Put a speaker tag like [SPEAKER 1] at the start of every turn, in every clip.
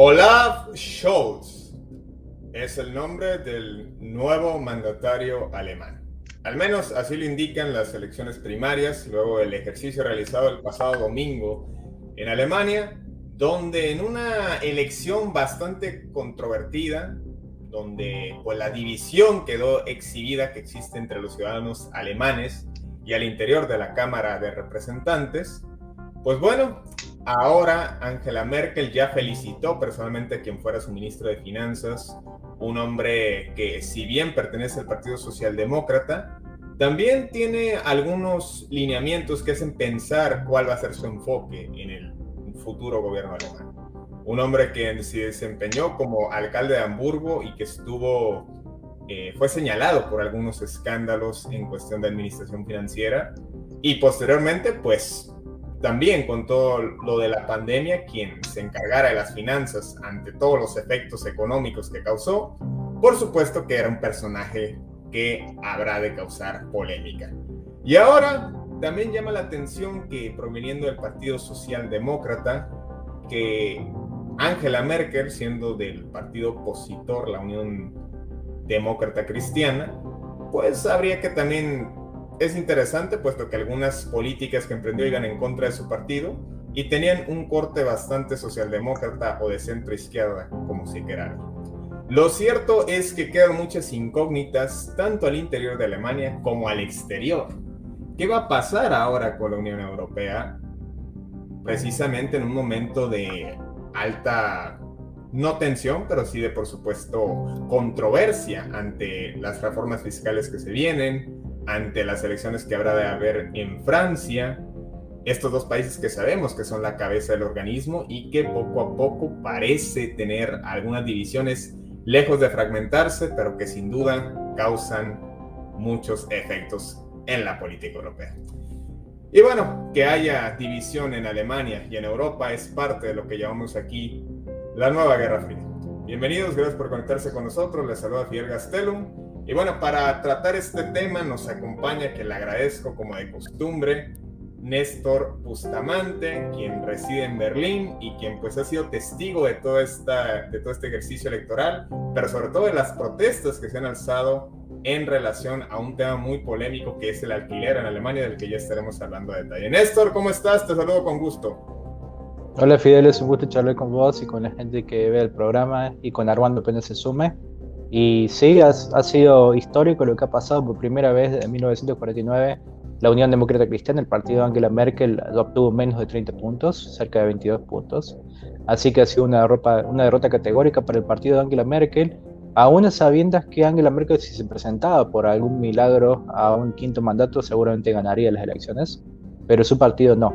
[SPEAKER 1] Olaf Scholz es el nombre del nuevo mandatario alemán. Al menos así lo indican las elecciones primarias, luego del ejercicio realizado el pasado domingo en Alemania, donde en una elección bastante controvertida, donde pues, la división quedó exhibida que existe entre los ciudadanos alemanes y al interior de la Cámara de Representantes, pues bueno, Ahora Angela Merkel ya felicitó personalmente a quien fuera su ministro de Finanzas, un hombre que si bien pertenece al Partido Socialdemócrata, también tiene algunos lineamientos que hacen pensar cuál va a ser su enfoque en el futuro gobierno alemán. Un hombre que se desempeñó como alcalde de Hamburgo y que estuvo, eh, fue señalado por algunos escándalos en cuestión de administración financiera y posteriormente pues también con todo lo de la pandemia, quien se encargara de las finanzas ante todos los efectos económicos que causó, por supuesto que era un personaje que habrá de causar polémica. Y ahora también llama la atención que proveniendo del Partido Socialdemócrata, que Angela Merkel, siendo del partido opositor, la Unión Demócrata Cristiana, pues habría que también es interesante puesto que algunas políticas que emprendió iban en contra de su partido y tenían un corte bastante socialdemócrata o de centro izquierda, como si quieran. Lo cierto es que quedan muchas incógnitas tanto al interior de Alemania como al exterior. ¿Qué va a pasar ahora con la Unión Europea? Precisamente en un momento de alta, no tensión, pero sí de por supuesto controversia ante las reformas fiscales que se vienen, ante las elecciones que habrá de haber en Francia, estos dos países que sabemos que son la cabeza del organismo y que poco a poco parece tener algunas divisiones lejos de fragmentarse, pero que sin duda causan muchos efectos en la política europea. Y bueno, que haya división en Alemania y en Europa es parte de lo que llamamos aquí la nueva Guerra Fría. Bienvenidos, gracias por conectarse con nosotros. Les saluda Fidel Gastelum y bueno, para tratar este tema nos acompaña, que le agradezco como de costumbre, Néstor Bustamante, quien reside en Berlín y quien pues ha sido testigo de, todo esta, de todo este ejercicio electoral, pero sobre todo de las protestas que se han alzado en relación a un tema muy polémico que es el alquiler en Alemania, del que ya estaremos hablando a detalle. Néstor, ¿cómo estás? Te saludo con gusto.
[SPEAKER 2] Hola Fidel, es un gusto charlar con vos y con la gente que ve el programa y con Armando apenas se sume. Y sí, ha, sido histórico lo que ha pasado por primera vez desde 1949. La Unión Demócrata Cristiana, el partido de Angela Merkel, obtuvo menos de 30 puntos, cerca de 22 puntos. Así que ha sido una derrota, una derrota categórica para el partido de Angela Merkel, aún a sabiendas que Angela Merkel, si se presentaba por algún milagro a un quinto mandato, seguramente ganaría las elecciones, pero su partido no.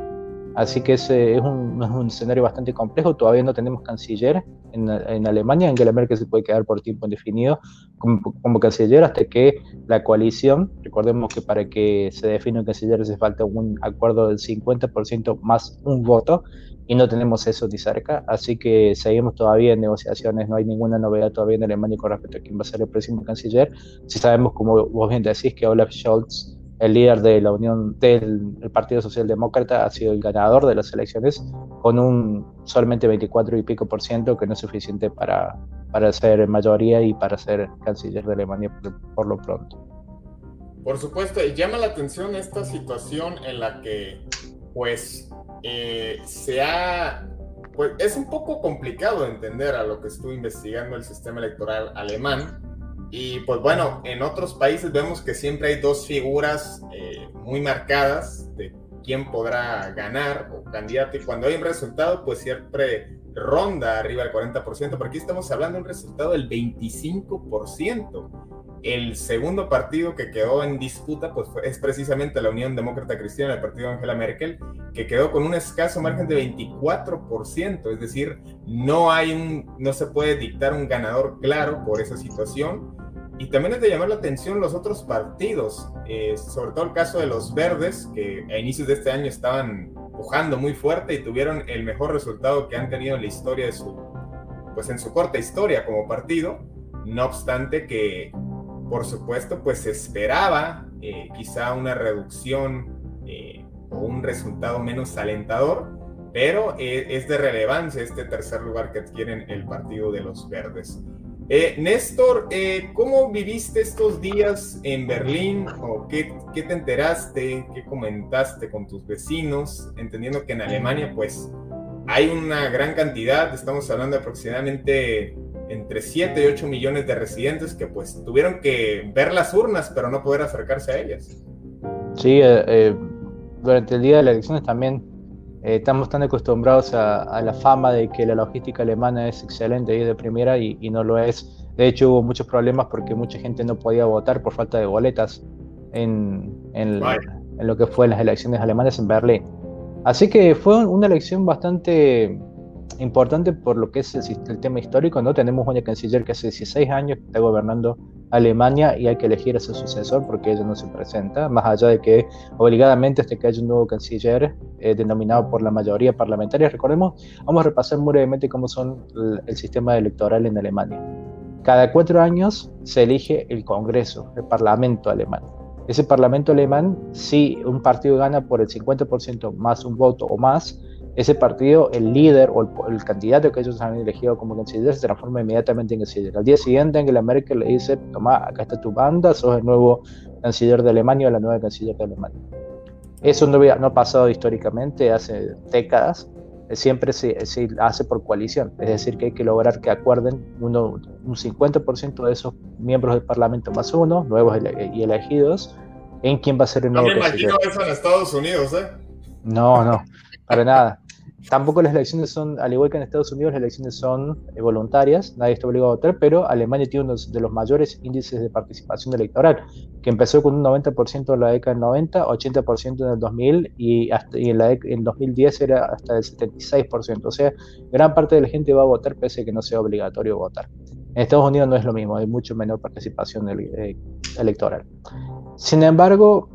[SPEAKER 2] Así que ese es un, un, escenario bastante complejo. Todavía no tenemos canciller en, en, Alemania. Angela Merkel se puede quedar por tiempo indefinido como, como, canciller hasta que la coalición, recordemos que para que se define un canciller hace falta un acuerdo del 50% más un voto y no tenemos eso ni cerca. Así que seguimos todavía en negociaciones. No hay ninguna novedad todavía en Alemania con respecto a quién va a ser el próximo canciller. Si sabemos, como vos bien decís, que Olaf Scholz el líder de la Unión del Partido Socialdemócrata ha sido el ganador de las elecciones con un solamente 24 y pico por ciento, que no es suficiente para, para ser mayoría y para ser canciller de Alemania por, lo pronto.
[SPEAKER 1] Por supuesto, y llama la atención esta situación en la que, pues, eh, se ha, pues, es un poco complicado entender a lo que estuvo investigando el sistema electoral alemán. Y pues bueno, en otros países vemos que siempre hay dos figuras eh, muy marcadas de quién podrá ganar o candidato. Y cuando hay un resultado, pues siempre ronda arriba del 40%, porque aquí estamos hablando de un resultado del 25%. El segundo partido que quedó en disputa pues, es precisamente la Unión Demócrata Cristiana, el partido de Angela Merkel, que quedó con un escaso margen de 24%, es decir, no, hay un, no se puede dictar un ganador claro por esa situación. Y también es de llamar la atención los otros partidos, eh, sobre todo el caso de los verdes, que a inicios de este año estaban pujando muy fuerte y tuvieron el mejor resultado que han tenido en la historia de su, pues en su corta historia como partido. No obstante que por supuesto, pues se esperaba eh, quizá una reducción eh, o un resultado menos alentador, pero es de relevancia este tercer lugar que adquieren el Partido de los Verdes. Néstor, ¿cómo viviste estos días en Berlín? ¿O qué, qué, te enteraste? ¿Qué comentaste con tus vecinos? Entendiendo que en Alemania, pues, hay una gran cantidad, estamos hablando de aproximadamente entre 7 y 8 millones de residentes que pues tuvieron que ver las urnas pero no poder acercarse a ellas.
[SPEAKER 2] Sí, eh, eh, durante el día de las elecciones también eh, estamos tan acostumbrados a, la fama de que la logística alemana es excelente y de primera y, no lo es. De hecho hubo muchos problemas porque mucha gente no podía votar por falta de boletas en, en, en lo que fue las elecciones alemanas en Berlín. Así que fue una elección bastante importante por lo que es el, tema histórico, ¿no? Tenemos una canciller que hace 16 años está gobernando Alemania y hay que elegir a su sucesor porque ella no se presenta, más allá de que obligadamente este que haya un nuevo canciller eh, denominado por la mayoría parlamentaria. Recordemos, vamos a repasar muy brevemente cómo son el, sistema electoral en Alemania. Cada cuatro años se elige el Congreso, el Parlamento alemán. Ese Parlamento alemán, si un partido gana por el 50% más un voto o más, ese partido, el líder o el, candidato que ellos han elegido como canciller se transforma inmediatamente en canciller. Al día siguiente, Angela Merkel le dice, toma, acá está tu banda, sos el nuevo canciller de Alemania o la nueva canciller de Alemania. Eso no, no ha pasado históricamente, hace décadas, siempre se, hace por coalición, es decir, que hay que lograr que acuerden uno, un 50% de esos miembros del Parlamento más uno, nuevos y elegidos, en quién va a ser el nuevo
[SPEAKER 1] no me imagino eso en Estados Unidos, ¿eh?
[SPEAKER 2] No, no, para nada. Tampoco las elecciones son, al igual que en Estados Unidos, las elecciones son eh, voluntarias, nadie está obligado a votar, pero Alemania tiene uno de los mayores índices de participación electoral, que empezó con un 90% en la década del 90, 80% en el 2000 y, hasta, en, la, en 2010 era hasta el 76%. O sea, gran parte de la gente va a votar pese a que no sea obligatorio votar. En Estados Unidos no es lo mismo, hay mucho menor participación eh, electoral. Sin embargo,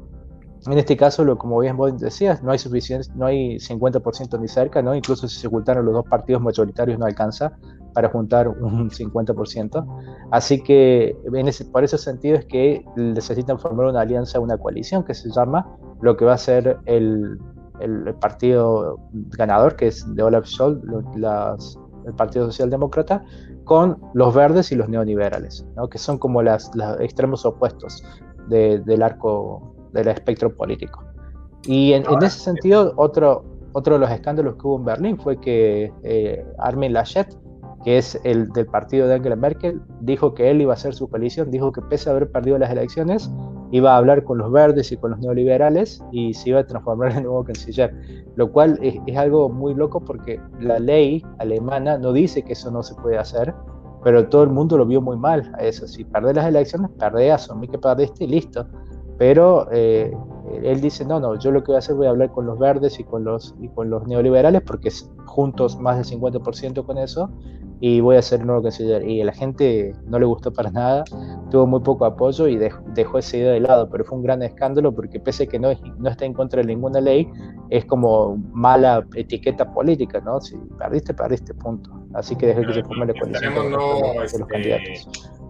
[SPEAKER 2] en este caso, lo, como bien vos decías, no hay suficiente, no hay 50% ni cerca, ¿no? Incluso si se juntaron los dos partidos mayoritarios no alcanza para juntar un 50%. Así que en ese, por ese sentido es que necesitan formar una alianza, una coalición que se llama lo que va a ser el, el partido ganador, que es de Olaf Scholz, las, el Partido Socialdemócrata, con los verdes y los neoliberales, ¿no? que son como los extremos opuestos del arco del espectro político. Y en, ese sentido, otro, otro de los escándalos que hubo en Berlín fue que eh, Armin Laschet, que es el del partido de Angela Merkel, dijo que él iba a hacer su coalición, dijo que pese a haber perdido las elecciones, iba a hablar con los verdes y con los neoliberales y se iba a transformar en nuevo canciller, lo cual es, es algo muy loco porque la ley alemana no dice que eso no se puede hacer, pero todo el mundo lo vio muy mal a eso. Si perdés las elecciones, perdés, asumí que perdiste y listo pero eh, él dice, no, no, yo lo que voy a hacer voy a hablar con los verdes y con los, y con los neoliberales, porque juntos más del 50% con eso, y voy a un nuevo canciller. Y a la gente no le gustó para nada, tuvo muy poco apoyo y dejó, esa idea de lado, pero fue un gran escándalo porque pese a que no, no está en contra de ninguna ley, es como mala etiqueta política, ¿no? Si perdiste, perdiste, punto. Así que dejé que se forme la coalición
[SPEAKER 1] los este, candidatos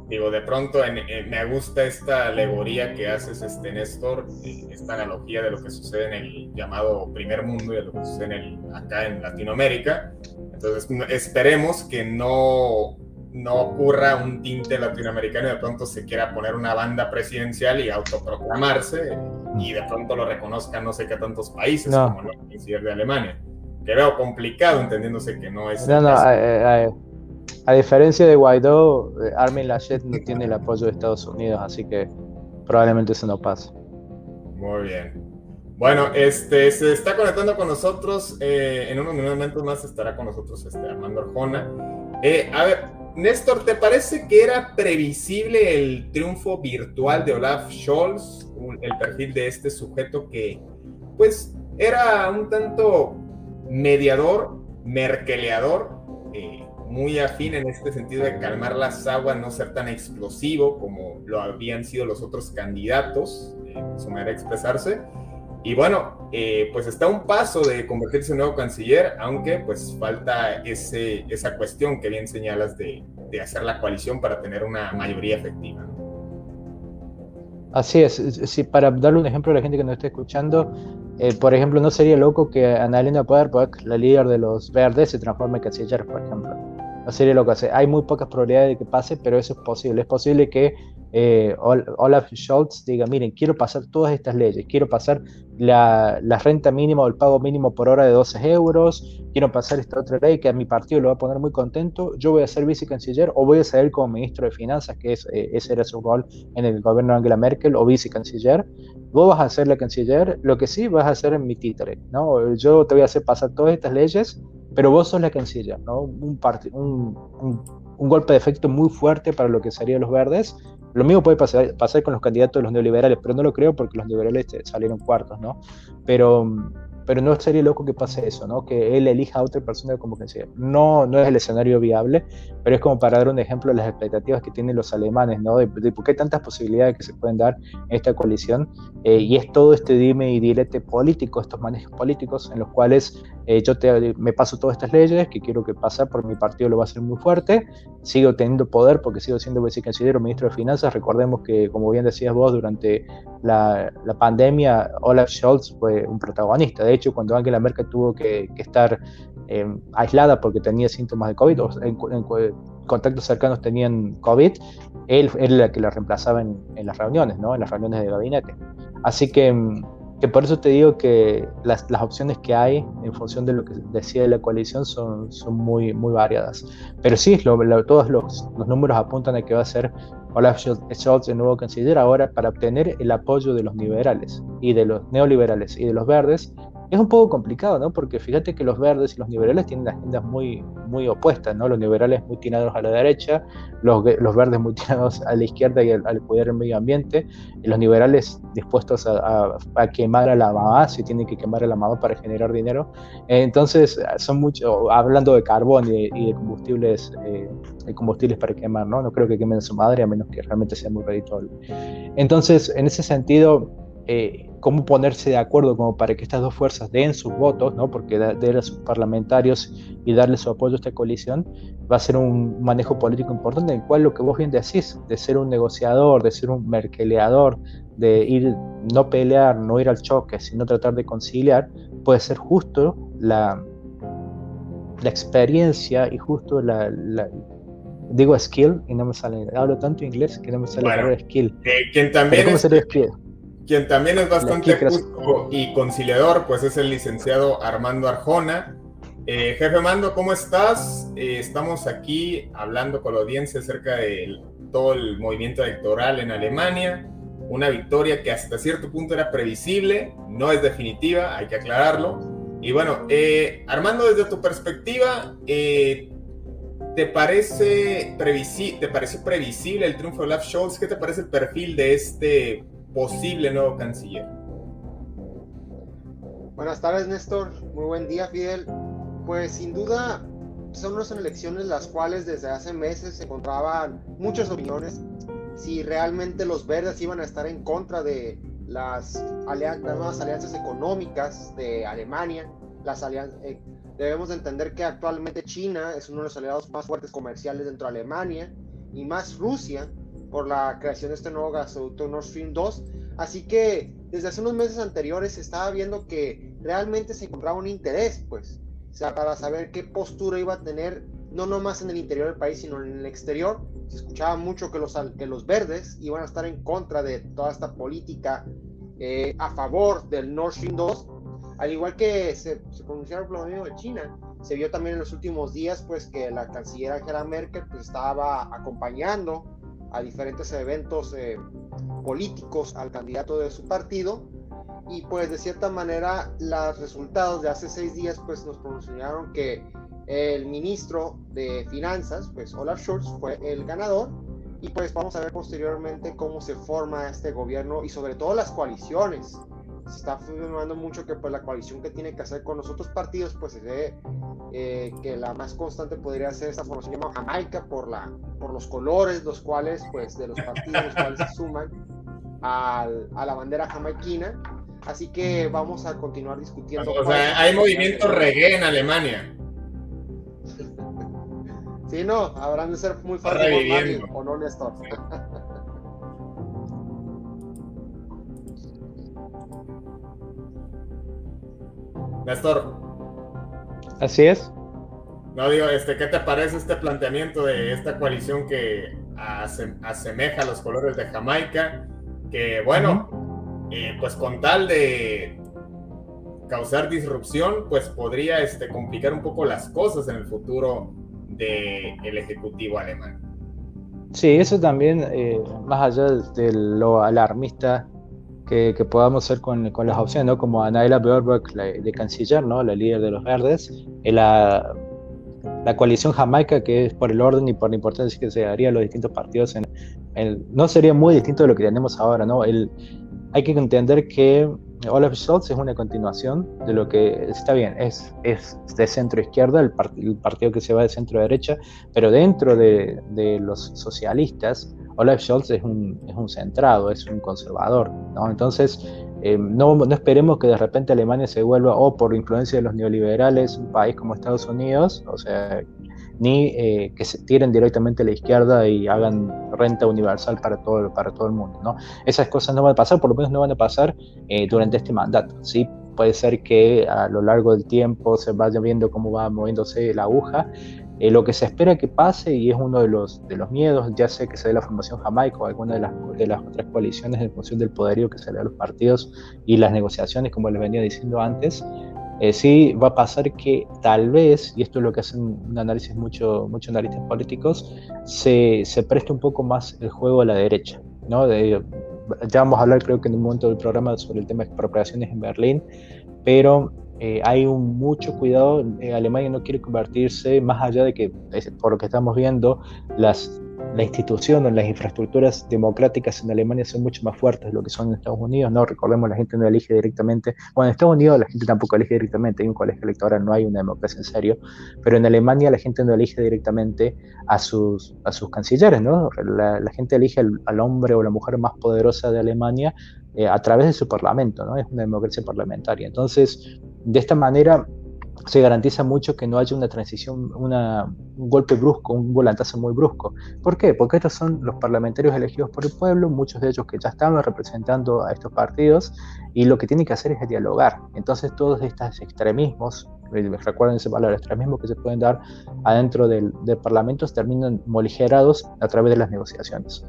[SPEAKER 1] digo, de pronto me gusta esta alegoría que haces, este Néstor, eh, esta analogía de lo que sucede en el llamado primer mundo y de lo que sucede acá en Latinoamérica. Entonces, esperemos que no, no ocurra un tinte latinoamericano y de pronto se quiera poner una banda presidencial y autoproclamarse y de pronto lo reconozcan no sé qué tantos países como el de Alemania. Que veo complicado entendiéndose que no es...
[SPEAKER 2] No, no, a, diferencia de Guaidó, eh, Armin Laschet no tiene el apoyo de Estados Unidos, así que probablemente eso no pase.
[SPEAKER 1] Muy bien. Bueno, este, se está conectando con nosotros, eh, en unos momentos más estará con nosotros este, Armando Arjona. Eh, a ver, Néstor, ¿te parece que era previsible el triunfo virtual de Olaf Scholz, el perfil de este sujeto que, pues, era un tanto mediador, merkeleador, eh, muy afín en este sentido de calmar las aguas, no ser tan explosivo como lo habían sido los otros candidatos, en su manera de expresarse? Y bueno, eh, pues está un paso de convertirse en nuevo canciller, aunque pues falta ese, esa cuestión que bien señalas de, de hacer la coalición para tener una mayoría efectiva.
[SPEAKER 2] Así es, sí, para darle un ejemplo a la gente que nos está escuchando, eh, por ejemplo, no sería loco que Annalena Baerbock, la líder de los verdes, se transforme en canciller, por ejemplo. Sería loco. Hay muy pocas probabilidades de que pase, pero eso es posible. Es posible que eh, Olaf Scholz diga, miren, quiero pasar todas estas leyes, quiero pasar la, renta mínima o el pago mínimo por hora de 12 euros, quiero pasar esta otra ley que a mi partido lo va a poner muy contento, yo voy a ser vicecanciller o voy a salir como ministro de Finanzas, que es, eh, ese era su rol en el gobierno de Angela Merkel, o vicecanciller, vos vas a ser la canciller, lo que sí vas a en mi títere, ¿no? Yo te voy a hacer pasar todas estas leyes, pero vos sos la canciller, ¿no? Un, un, un, un golpe de efecto muy fuerte para lo que serían los verdes, lo mismo puede pasar, pasar, con los candidatos de los neoliberales, pero no lo creo porque los neoliberales salieron cuartos, ¿no? Pero pero no sería loco que pase eso, ¿no? Que él elija a otra persona como que. No, no es el escenario viable, pero es como para dar un ejemplo de las expectativas que tienen los alemanes, ¿no? De, por qué tantas posibilidades que se pueden dar en esta coalición. Eh, y es todo este dime y dilete político, estos manejos políticos en los cuales eh, yo te, me paso todas estas leyes que quiero que pase por mi partido lo va a ser muy fuerte, sigo teniendo poder porque sigo siendo vicecanciller ministro de Finanzas. Recordemos que, como bien decías vos, durante la, la pandemia, Olaf Scholz fue un protagonista. De hecho, cuando Angela Merkel tuvo que, estar eh, aislada porque tenía síntomas de COVID o en, contactos cercanos tenían COVID, él, era el que la reemplazaba en, las reuniones, ¿no? en las reuniones de gabinete. Así que, que por eso te digo que las, las, opciones que hay en función de lo que decía la coalición son, son muy, muy variadas. Pero sí, todos los, los números apuntan a que va a ser Olaf Scholz el nuevo canciller ahora para obtener el apoyo de los liberales y de los neoliberales y de los verdes es un poco complicado, ¿no? Porque fíjate que los verdes y los liberales tienen agendas muy, muy opuestas, ¿no? Los liberales muy tirados a la derecha, los, los verdes muy tirados a la izquierda y al, cuidar el medio ambiente, y los liberales dispuestos a, a, quemar a la mamá, si tienen que quemar a la mamá para generar dinero. entonces, son mucho, hablando de carbón y, de combustibles, eh, combustibles para quemar, ¿no? No creo que quemen a su madre a menos que realmente sea muy redituable. Entonces, en ese sentido, eh, cómo ponerse de acuerdo como para que estas dos fuerzas den sus votos, ¿no? porque dar a sus parlamentarios y darle su apoyo a esta coalición va a ser un manejo político importante en el cual lo que vos bien decís, de ser un negociador, de ser un merkeleador, de ir, no pelear, no ir al choque, sino tratar de conciliar, puede ser justo la, la experiencia y justo la, digo skill y no me sale, hablo tanto inglés que no me sale la palabra skill.
[SPEAKER 1] Eh, quien también es, skill? Quien también es bastante justo y conciliador, pues es el licenciado Armando Arjona. Eh, jefe Mando, ¿cómo estás? Eh, estamos aquí hablando con la audiencia acerca de todo el movimiento electoral en Alemania. Una victoria que hasta cierto punto era previsible, no es definitiva, hay que aclararlo. Y bueno, eh, Armando, desde tu perspectiva, ¿te, parece ¿te pareció previsible el triunfo de Olaf Scholz? ¿Qué te parece el perfil de este posible nuevo canciller.
[SPEAKER 3] Buenas tardes, Néstor. Muy buen día, Fidel. Pues sin duda son unas elecciones las cuales desde hace meses se encontraban muchas opiniones si realmente los verdes iban a estar en contra de las, nuevas alianzas económicas de Alemania. Las eh, debemos entender que actualmente China es uno de los aliados más fuertes comerciales dentro de Alemania y más Rusia por la creación de este nuevo gasoducto Nord Stream 2. Así que desde hace unos meses anteriores se estaba viendo que realmente se encontraba un interés, pues, o sea, para saber qué postura iba a tener no nomás en el interior del país, sino en el exterior. Se escuchaba mucho que los, que los verdes iban a estar en contra de toda esta política eh, a favor del Nord Stream 2, al igual que se, se pronunciaron por lo mismo de China. Se vio también en los últimos días pues que la canciller Angela Merkel pues, estaba acompañando a diferentes eventos eh, políticos al candidato de su partido. Y pues de cierta manera los resultados de hace seis días pues nos pronunciaron que el ministro de finanzas pues Olaf Scholz fue el ganador. Y pues vamos a ver posteriormente cómo se forma este gobierno y sobre todo las coaliciones se está formando mucho que pues la coalición que tiene que hacer con los otros partidos pues se ve eh, que la más constante podría ser esta formación llamada Jamaica por la por los colores los cuales pues de los partidos los cuales se suman al, a la bandera jamaiquina. Así que vamos a continuar discutiendo
[SPEAKER 1] o sea hay movimiento reggae en Alemania.
[SPEAKER 3] Sí no habrán de ser muy fáciles o no Néstor
[SPEAKER 1] Néstor.
[SPEAKER 2] Así es.
[SPEAKER 1] No digo, este, ¿qué te parece este planteamiento de esta coalición que asemeja los colores de Jamaica? Que bueno, eh, pues con tal de causar disrupción, pues podría este, complicar un poco las cosas en el futuro del Ejecutivo alemán.
[SPEAKER 2] Sí, eso también, eh, más allá de lo alarmista que, podamos hacer con, con, las opciones, ¿no? Como Anaela Baerbock, de canciller, ¿no? La líder de los verdes, la, la coalición jamaica, que es por el orden y por la importancia que se daría a los distintos partidos, en, no sería muy distinto de lo que tenemos ahora, ¿no? El, hay que entender que Olaf Scholz es una continuación de lo que está bien, es, es de centro izquierda, el, el partido que se va de centro derecha, pero dentro de, de los socialistas Olaf Scholz es un, es un centrado, es un conservador, ¿no? Entonces, eh, no, no, esperemos que de repente Alemania se vuelva, o por influencia de los neoliberales, un país como Estados Unidos, o sea, ni eh, que se tiren directamente a la izquierda y hagan renta universal para todo, para todo el mundo, ¿no? Esas cosas no van a pasar, por lo menos no van a pasar eh, durante este mandato, ¿sí? Puede ser que a lo largo del tiempo se vaya viendo cómo va moviéndose la aguja, eh, lo que se espera que pase, y es uno de los, de los miedos, ya sea que se dé la formación jamaica o alguna de las, de las otras coaliciones en función del poderío que se le da a los partidos y las negociaciones, como les venía diciendo antes, eh, sí va a pasar que tal vez, y esto es lo que hacen un análisis mucho, muchos analistas políticos, se, se preste un poco más el juego a la derecha. ¿no? De, ya vamos a hablar creo que en un momento del programa sobre el tema de expropiaciones en Berlín, pero eh, hay un mucho cuidado. Eh, Alemania no quiere convertirse, más allá de que, por lo que estamos viendo, las, la institución o las infraestructuras democráticas en Alemania son mucho más fuertes de lo que son en Estados Unidos. No recordemos, la gente no elige directamente. Bueno, en Estados Unidos la gente tampoco elige directamente. Hay un colegio electoral, no hay una democracia en serio. Pero en Alemania la gente no elige directamente a sus, a sus cancilleres, ¿no? La, gente elige al, hombre o la mujer más poderosa de Alemania eh, a través de su parlamento, ¿no? Es una democracia parlamentaria. Entonces, de esta manera se garantiza mucho que no haya una transición, una, un golpe brusco, un volantazo muy brusco. ¿Por qué? Porque estos son los parlamentarios elegidos por el pueblo, muchos de ellos que ya estaban representando a estos partidos, y lo que tienen que hacer es dialogar. Entonces todos estos extremismos, eh, recuerden esa palabra, extremismos que se pueden dar adentro del, del Parlamento, terminan moligerados a través de las negociaciones.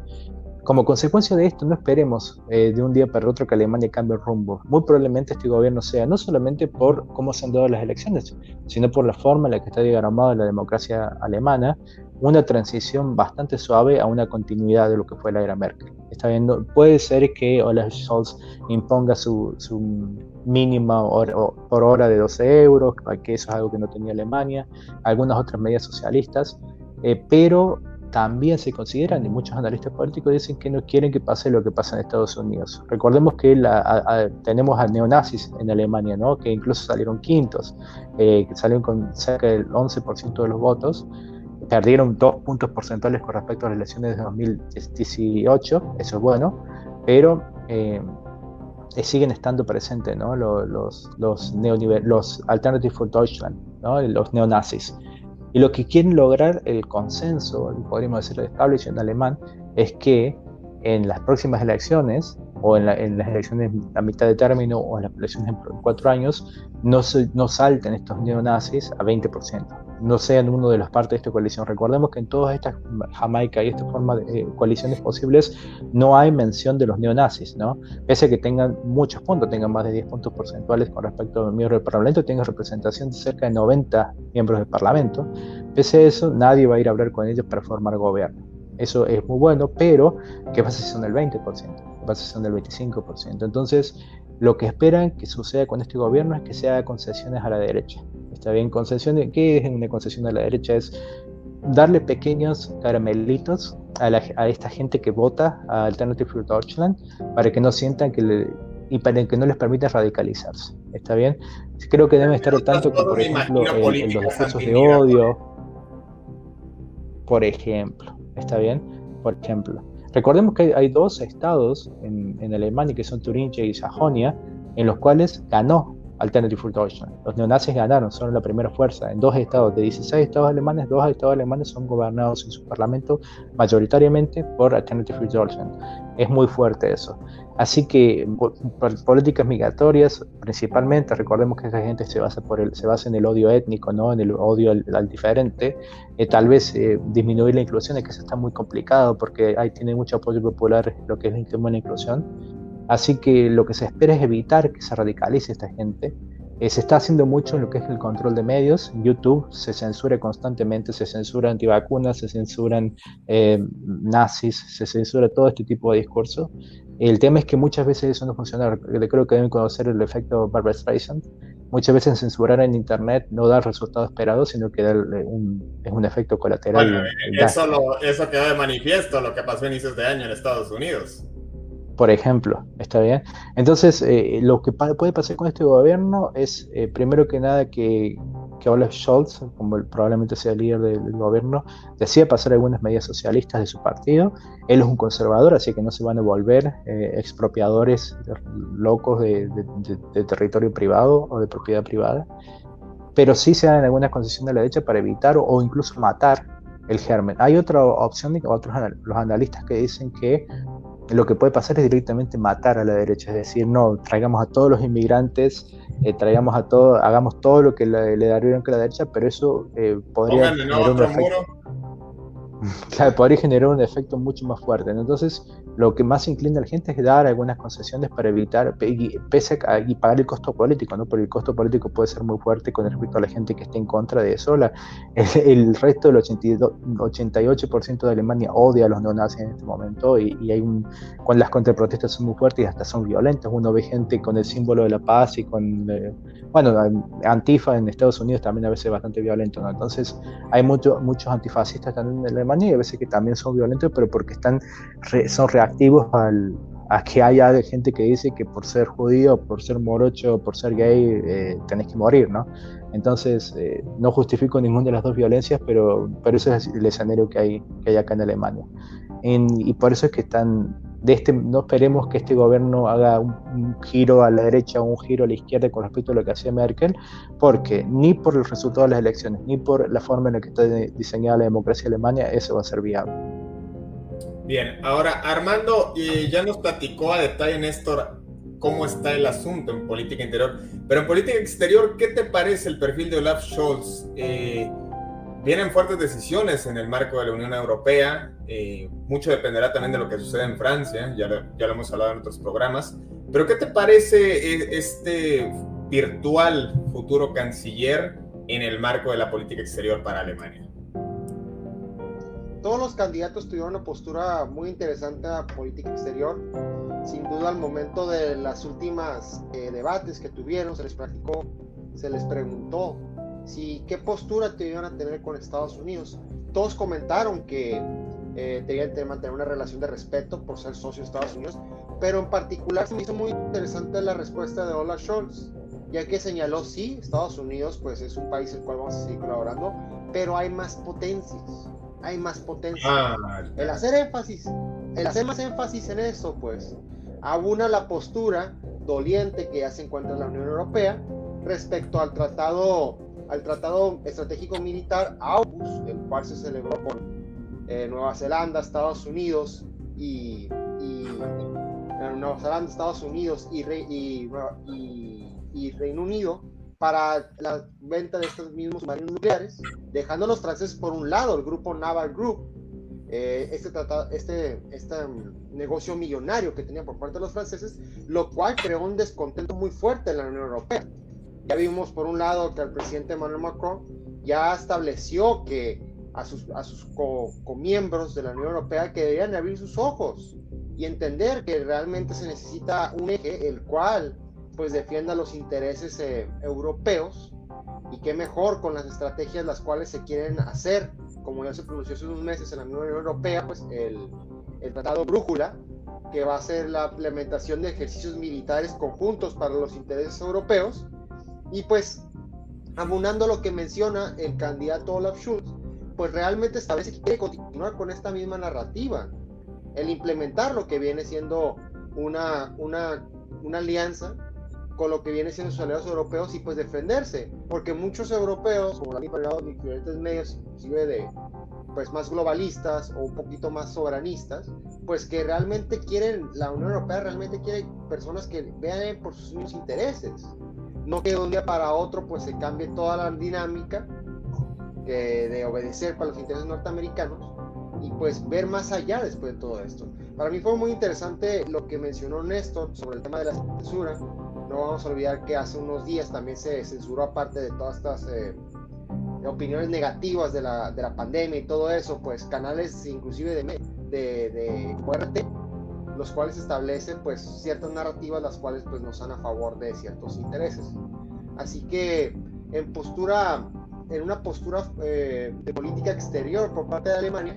[SPEAKER 2] Como consecuencia de esto, no esperemos eh, de un día para otro que Alemania cambie el rumbo. Muy probablemente este gobierno sea no solamente por cómo se han dado las elecciones, sino por la forma en la que está diagramada la democracia alemana, una transición bastante suave a una continuidad de lo que fue la era Merkel. Está viendo, puede ser que Olaf Scholz imponga su, su mínima por hora de 12 euros, que eso es algo que no tenía Alemania, algunas otras medidas socialistas, eh, pero también se consideran, y muchos analistas políticos dicen que no quieren que pase lo que pasa en Estados Unidos. Recordemos que tenemos a neonazis en Alemania, ¿no? que incluso salieron quintos, eh, que salieron con cerca del 11% de los votos, perdieron dos puntos porcentuales con respecto a las elecciones de 2018, eso es bueno, pero eh, siguen estando presentes ¿no? los, los, los, los Alternative for Deutschland, ¿no? los neonazis. Y lo que quieren lograr el consenso, podríamos decir el establishment alemán, es que en las próximas elecciones o en, las elecciones a mitad de término o en las elecciones en cuatro años, no, no salten estos neonazis a 20%, no sean uno de las partes de esta coalición. Recordemos que en todas estas Jamaica y esta forma de eh, coaliciones posibles no hay mención de los neonazis, ¿no? Pese a que tengan muchos puntos, tengan más de 10 puntos porcentuales con respecto a miembros del Parlamento, tengan representación de cerca de 90 miembros del Parlamento, pese a eso, nadie va a ir a hablar con ellos para formar gobierno. Eso es muy bueno, pero ¿qué pasa si son del 20%? ¿Qué pasa si son del 25%? Entonces, lo que esperan que suceda con este gobierno es que se haga concesiones a la derecha. Está bien, concesiones. ¿Qué es una concesión a la derecha? Es darle pequeños caramelitos a, a esta gente que vota a Alternative for Deutschland para que no sientan que le, y para que no les permita radicalizarse. ¿Está bien? Creo que deben estar tanto que, por ejemplo, en los discursos de odio, por ejemplo, ¿Está bien? Por ejemplo. Recordemos que hay dos estados en, Alemania, que son Turingia y Sajonia, en los cuales ganó Alternative for Deutschland. Los neonazis ganaron, son la primera fuerza. En dos estados, de 16 estados alemanes, dos estados alemanes son gobernados en su parlamento mayoritariamente por Alternative for Deutschland. Es muy fuerte eso. Así que políticas migratorias, principalmente, recordemos que esa gente se basa, por el, se basa en el odio étnico, ¿no? en el odio al, diferente. Eh, tal vez eh, disminuir la inclusión, es que eso está muy complicado porque ahí tiene mucho apoyo popular lo que es el tema de la inclusión Así que lo que se espera es evitar que se radicalice esta gente. Eh, se está haciendo mucho en lo que es el control de medios. YouTube se censura constantemente, se censura antivacunas, se censuran eh, nazis, se censura todo este tipo de discurso. El tema es que muchas veces eso no funciona. Creo que deben conocer el efecto Barbara Streisand. Muchas veces censurar en Internet no da el resultado esperado, sino que un, es un efecto colateral.
[SPEAKER 1] eso, eso quedó de manifiesto lo que pasó a inicios de año en Estados Unidos
[SPEAKER 2] por ejemplo, ¿está bien? Entonces, eh, lo que puede pasar con este gobierno es, eh, primero que nada, que, que Olaf Scholz, como probablemente sea el líder del, gobierno, decida pasar algunas medidas socialistas de su partido. Él es un conservador, así que no se van a volver eh, expropiadores locos de, territorio privado o de propiedad privada, pero sí se dan algunas concesiones de la derecha para evitar o, incluso matar el germen. Hay otra opción, otros los analistas que dicen que lo que puede pasar es directamente matar a la derecha, es decir, no, traigamos a todos los inmigrantes, eh, traigamos a todos, hagamos todo lo que le, le darían a la derecha, pero eso eh, podría generar un efecto, claro, podría generar un efecto mucho más fuerte. Entonces, lo que más inclina a la gente es dar algunas concesiones para evitar, pese a, y pagar el costo político, ¿no? Porque el costo político puede ser muy fuerte con respecto a la gente que esté en contra de eso. el, resto del 82, 88% de Alemania odia a los neonazis en este momento y, hay un, cuando las contraprotestas son muy fuertes y hasta son violentas. Uno ve gente con el símbolo de la paz y con, eh, bueno, Antifa en Estados Unidos también a veces bastante violento, ¿no? Entonces, hay muchos muchos antifascistas también en Alemania y a veces que también son violentos, pero porque están son reactivos activos al, a que haya gente que dice que por ser judío, por ser morocho, por ser gay, eh, tenés que morir, ¿no? Entonces, eh, no justifico ninguna de las dos violencias, pero, pero es el escenario que hay, que hay acá en Alemania. y por eso es que están, de este, no esperemos que este gobierno haga un, giro a la derecha o un giro a la izquierda con respecto a lo que hacía Merkel, porque ni por el resultado de las elecciones, ni por la forma en la que está diseñada la democracia alemana, eso va a ser viable.
[SPEAKER 1] Bien, ahora Armando ya nos platicó a detalle, Néstor, cómo está el asunto en política interior, pero en política exterior, ¿qué te parece el perfil de Olaf Scholz? Eh, vienen fuertes decisiones en el marco de la Unión Europea, eh, mucho dependerá también de lo que sucede en Francia, ya lo, ya lo hemos hablado en otros programas, pero ¿qué te parece eh, este virtual futuro canciller en el marco de la política exterior para Alemania?
[SPEAKER 3] Todos los candidatos tuvieron una postura muy interesante a política exterior. Sin duda, al momento de las últimas eh, debates que tuvieron, se les practicó, se les preguntó si qué postura tenían a tener con Estados Unidos. Todos comentaron que eh, tenían que mantener una relación de respeto por ser socio de Estados Unidos, pero en particular se me hizo muy interesante la respuesta de Olaf Scholz, ya que señaló, sí, Estados Unidos pues es un país el cual vamos a seguir colaborando, pero hay más potencias hay más potencia. Ah, el hacer énfasis, el hacer más énfasis en eso, pues, abuna la postura doliente que ya se encuentra en la Unión Europea respecto al tratado, al tratado estratégico militar AUKUS, el cual se celebró con eh, Nueva Zelanda, Estados Unidos y, Nueva Zelanda, Estados Unidos y, y, y, Reino Unido para la venta de estos mismos submarinos nucleares, dejando a los franceses por un lado, el grupo Naval Group, eh, este, este, este negocio millonario que tenían por parte de los franceses, lo cual creó un descontento muy fuerte en la Unión Europea. Ya vimos por un lado que el presidente Emmanuel Macron ya estableció que a sus, a sus comiembros de la Unión Europea que deberían abrir sus ojos y entender que realmente se necesita un eje el cual pues defienda los intereses eh, europeos y qué mejor con las estrategias las cuales se quieren hacer, como ya se pronunció hace unos meses en la Unión Europea, pues el, el Tratado Brújula, que va a ser la implementación de ejercicios militares conjuntos para los intereses europeos, y pues abunando lo que menciona el candidato Olaf Schulz, pues realmente establece que quiere continuar con esta misma narrativa, el implementar lo que viene siendo una, una, una alianza con lo que viene siendo aliados europeos y pues defenderse, porque muchos europeos, como han diferentes medios, inclusive de pues más globalistas o un poquito más soberanistas, pues que realmente quieren, la Unión Europea realmente quiere personas que vean por sus mismos intereses, no que de un día para otro pues se cambie toda la dinámica de obedecer para los intereses norteamericanos y pues ver más allá después de todo esto. Para mí fue muy interesante lo que mencionó Néstor sobre el tema de la censura. No vamos a olvidar que hace unos días también se censuró aparte de todas estas eh, opiniones negativas de la, de la, pandemia y todo eso, pues canales inclusive de, de, de muerte, los cuales establecen pues ciertas narrativas las cuales pues nos dan a favor de ciertos intereses. Así que en postura en una postura eh, de política exterior por parte de Alemania,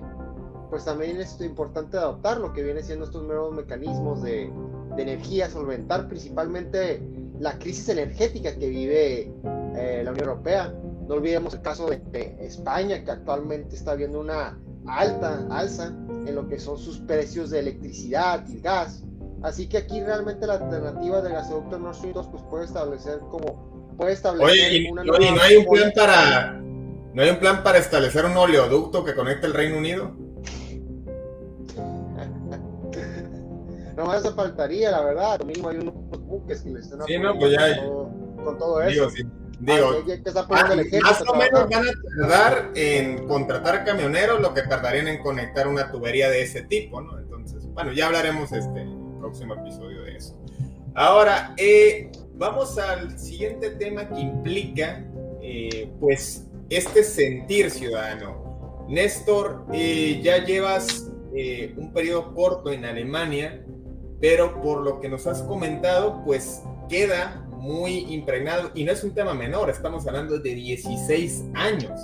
[SPEAKER 3] pues también es importante adoptar lo que viene siendo estos nuevos mecanismos de, de energía, solventar principalmente la crisis energética que vive eh, la Unión Europea. No olvidemos el caso de, España, que actualmente está viendo una alta alza en lo que son sus precios de electricidad y gas. Así que aquí realmente la alternativa del gasoducto Nord Stream pues puede establecer como puede establecer
[SPEAKER 1] Oye, y, no hay un plan para no hay un plan para establecer un oleoducto que conecte el Reino Unido.
[SPEAKER 3] No más eso faltaría, la verdad. Lo mismo hay unos buques que le están
[SPEAKER 1] sí, no, pues ya,
[SPEAKER 3] con, todo, eso.
[SPEAKER 1] Digo, ah, más o menos van a tardar en contratar camioneros lo que tardarían en conectar una tubería de ese tipo, ¿no? Entonces, bueno, ya hablaremos este en el próximo episodio de eso. Ahora, eh, Vamos al siguiente tema que implica, eh, pues, este sentir ciudadano. Néstor, eh, ya llevas eh, un periodo corto en Alemania, pero por lo que nos has comentado, pues queda muy impregnado y no es un tema menor, estamos hablando de 16 años.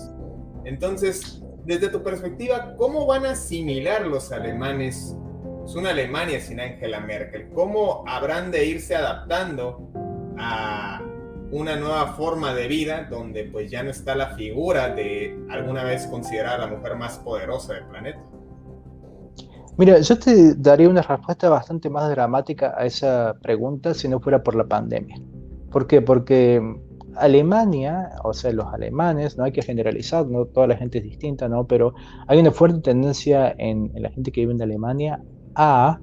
[SPEAKER 1] Entonces, desde tu perspectiva, ¿cómo van a asimilar los alemanes? Es una Alemania sin Angela Merkel. ¿Cómo habrán de irse adaptando a una nueva forma de vida donde pues ya no está la figura de alguna vez considerada la mujer más poderosa del planeta.
[SPEAKER 2] Mira, yo te daría una respuesta bastante más dramática a esa pregunta si no fuera por la pandemia. ¿Por qué? Porque Alemania, o sea, los alemanes, no hay que generalizar, no toda la gente es distinta, ¿no? Pero hay una fuerte tendencia en, en la gente que vive en Alemania a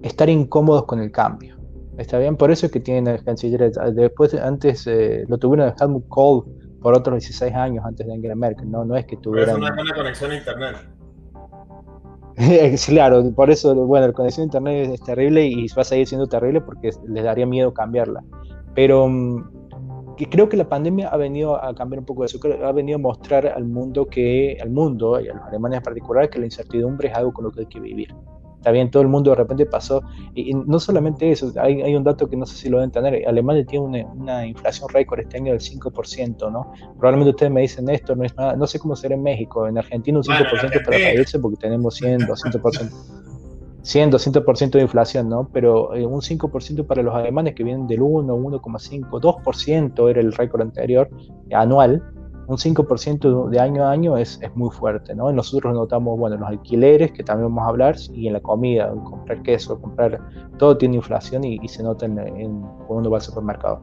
[SPEAKER 2] estar incómodos con el cambio. Está bien, por eso es que tienen el canciller. Después, antes eh, lo tuvieron Helmut Kohl por otros 16 años antes de Angela Merkel, ¿no? No es que tuvieran.
[SPEAKER 1] Por eso una buena conexión a internet.
[SPEAKER 2] claro, por eso, bueno, la conexión a internet es terrible y va a seguir siendo terrible porque les daría miedo cambiarla. Pero mm, creo que la pandemia ha venido a cambiar un poco eso, ha venido a mostrar al mundo que, al mundo y a los alemanes en particular, que la incertidumbre es algo con lo que hay que vivir. Está bien, todo el mundo de repente pasó, y, no solamente eso, hay, hay, un dato que no sé si lo deben tener, Alemania tiene una, inflación récord este año del 5%, ¿no? Probablemente ustedes me dicen esto, no es nada, no sé cómo será en México, en Argentina un 5% para países porque tenemos 100, 200%. 100, 200% de inflación, ¿no? Pero eh, un 5% para los alemanes que vienen del 1, 1,5, 2% era el récord anterior anual, un 5% de año a año es, es, muy fuerte, ¿no? Nosotros notamos, bueno, en los alquileres, que también vamos a hablar, y en la comida, en comprar queso, comprar, todo tiene inflación y, se nota en, cuando uno va al supermercado,